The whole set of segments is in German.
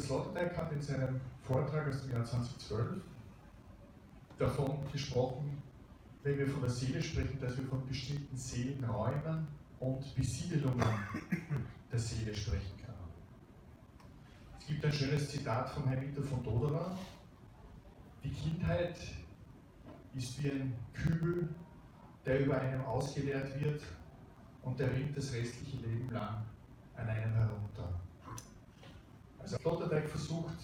Sloterdijk hat in seinem Vortrag aus dem Jahr 2012 davon gesprochen, wenn wir von der Seele sprechen, dass wir von bestimmten Seelenräumen und Besiedelungen der Seele sprechen können. Es gibt ein schönes Zitat von Herrn von Doderer. Die Kindheit ist wie ein Kübel, der über einem ausgeleert wird und der rinnt das restliche Leben lang an einem herunter. Also Sloterdijk versucht,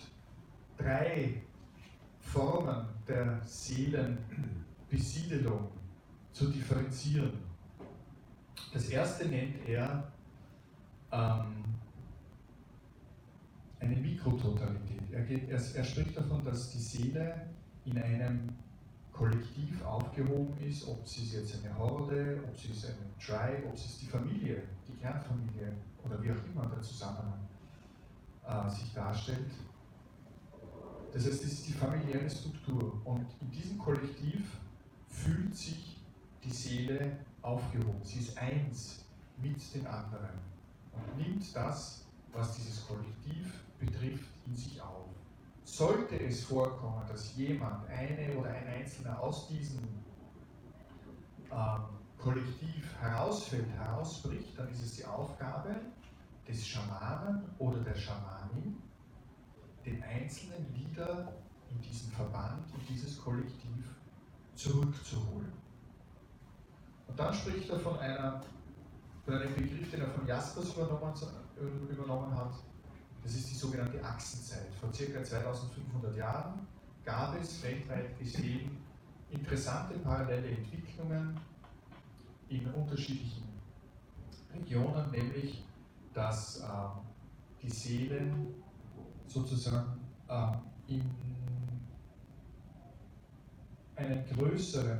drei Formen der Seelenbesiedelung zu differenzieren. Das erste nennt er ähm, eine Mikrototalität. Er, geht, er, er spricht davon, dass die Seele in einem Kollektiv aufgehoben ist, ob sie jetzt eine Horde, ob sie es eine Tribe, ob es die Familie, die Kernfamilie oder wie auch immer der Zusammenhang äh, sich darstellt. Das heißt, das ist die familiäre Struktur und in diesem Kollektiv fühlt sich die Seele aufgehoben. Sie ist eins mit den anderen und nimmt das, was dieses Kollektiv betrifft, in sich auf. Sollte es vorkommen, dass jemand, eine oder ein Einzelner aus diesem ähm, Kollektiv herausfällt, herausbricht, dann ist es die Aufgabe des Schamanen oder der Schamanin, den Einzelnen wieder in diesen Verband, in dieses Kollektiv zurückzuholen. Und dann spricht er von, einer, von einem Begriff, den er von Jaspers übernommen, äh, übernommen hat, das ist die sogenannte Achsenzeit. Vor ca. 2500 Jahren gab es weltweit gesehen interessante parallele Entwicklungen in unterschiedlichen Regionen, nämlich dass äh, die Seelen sozusagen äh, in einen größeren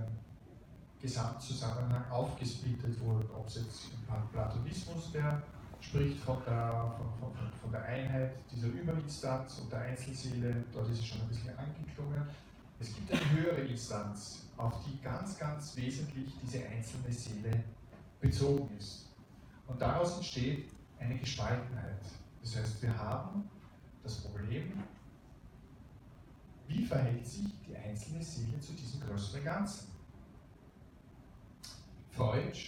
Gesamtzusammenhang aufgesplittet wurden, ob es jetzt im Platonismus der spricht von der, von, von, von der Einheit dieser Überinstanz und der Einzelseele, dort ist es schon ein bisschen angeklungen. Es gibt eine höhere Instanz, auf die ganz, ganz wesentlich diese einzelne Seele bezogen ist. Und daraus entsteht eine Gespaltenheit. Das heißt, wir haben das Problem, wie verhält sich die einzelne Seele zu diesem größeren Ganzen? Freud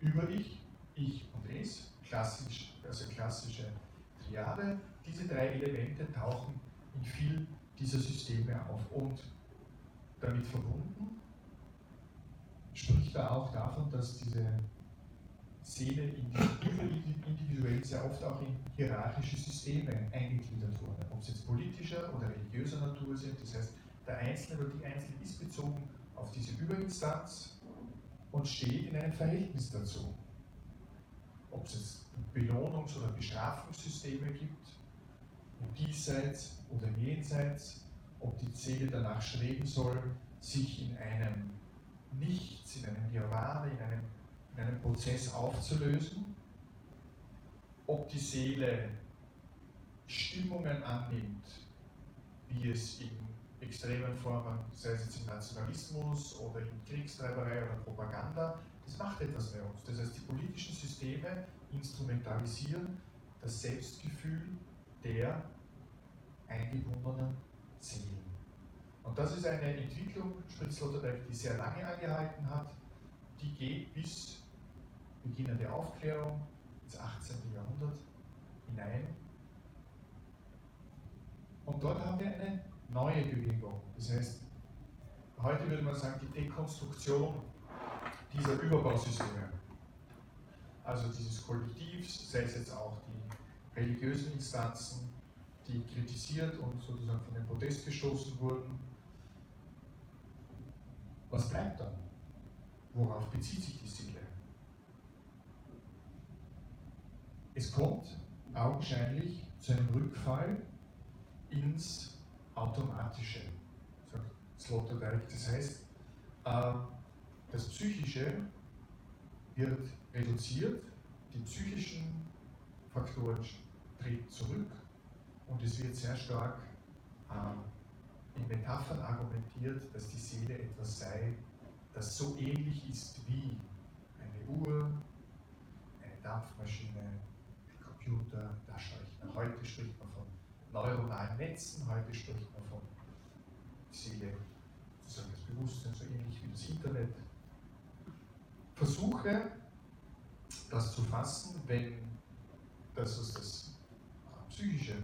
über Ich, Ich und Es klassisch, also klassische Triade. Diese drei Elemente tauchen in viel dieser Systeme auf und damit verbunden spricht er auch davon, dass diese Seele individuell sehr oft auch in hierarchische Systeme eingegliedert wurde, ob es jetzt politischer oder religiöser Natur sind. Das heißt, der Einzelne oder die Einzelne ist bezogen auf diese Überinstanz und steht in einem Verhältnis dazu ob es Belohnungs- oder Bestrafungssysteme gibt, diesseits oder jenseits, ob die Seele danach streben soll, sich in einem Nichts, in einem Nirvana, in einem, in einem Prozess aufzulösen, ob die Seele Stimmungen annimmt, wie es in extremen Formen, sei es jetzt im Nationalismus oder in Kriegstreiberei oder Propaganda, das macht etwas bei uns. Das heißt, die politischen Systeme instrumentalisieren das Selbstgefühl der eingebundenen Seelen. Und das ist eine Entwicklung, Spritz Sloterdijk, die sehr lange angehalten hat. Die geht bis Beginn der Aufklärung ins 18. Jahrhundert hinein. Und dort haben wir eine neue Bewegung. Das heißt, heute würde man sagen, die Dekonstruktion dieser Überbausysteme. Also dieses Kollektivs, sei es jetzt auch die religiösen Instanzen, die kritisiert und sozusagen von den Protest gestoßen wurden. Was bleibt dann? Worauf bezieht sich die Seele? Es kommt augenscheinlich zu einem Rückfall ins Automatische, sagt Sloterdijk. Das heißt, äh, das Psychische wird reduziert, die psychischen Faktoren treten zurück und es wird sehr stark äh, in Metaphern argumentiert, dass die Seele etwas sei, das so ähnlich ist wie eine Uhr, eine Dampfmaschine, Computer, Taschenrechner. Heute spricht man von neuronalen Netzen, heute spricht man von Seele, sozusagen das Bewusstsein, so ähnlich wie das Internet. Versuche, das zu fassen, wenn das, was das psychische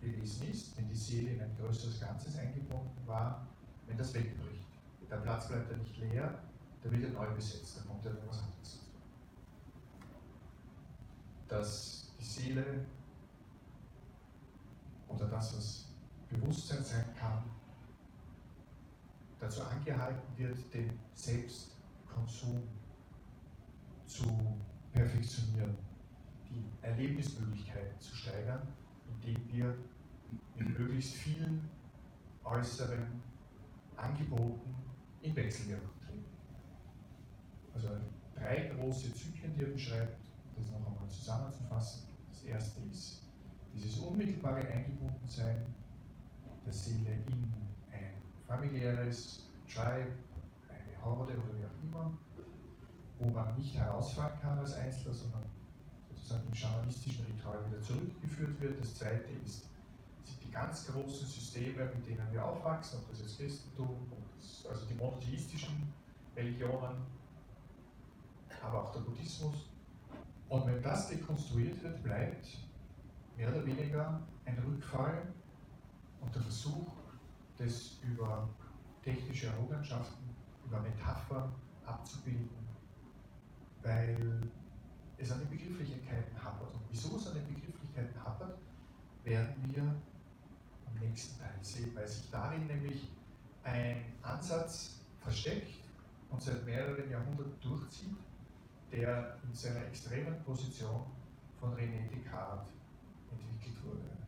gewesen ist, wenn die Seele in ein größeres Ganzes eingebunden war, wenn das wegbricht. Der Platz bleibt ja nicht leer, da wird er neu besetzt, da kommt ja was anderes. Dass die Seele oder das, was Bewusstsein sein kann, dazu angehalten wird, den Selbstkonsum zu perfektionieren, die Erlebnismöglichkeiten zu steigern, indem wir mit möglichst vielen äußeren Angeboten in Wechselwirkung treten. Also drei große Zyklen, die er beschreibt, das noch einmal zusammenzufassen. Das erste ist dieses unmittelbare Eingebundensein der Seele in ein familiäres Tribe, eine Horde oder wie auch immer, wo man nicht herausfahren kann als Einzelner, sondern sozusagen im schamanistischen Ritual wieder zurückgeführt wird. Das zweite ist sind die ganz großen Systeme, mit denen wir aufwachsen, ob das jetzt Christentum, das, also die monotheistischen Religionen, aber auch der Buddhismus. Und wenn das dekonstruiert wird, bleibt mehr oder weniger ein Rückfall und der Versuch, das über technische Errungenschaften, über Metaphern abzubilden, weil es an den Begrifflichkeiten hapert. Und wieso es an den Begrifflichkeiten hapert, werden wir am nächsten Teil sehen, weil sich darin nämlich ein Ansatz versteckt und seit mehreren Jahrhunderten durchzieht, der in seiner extremen Position von René Descartes entwickelt wurde.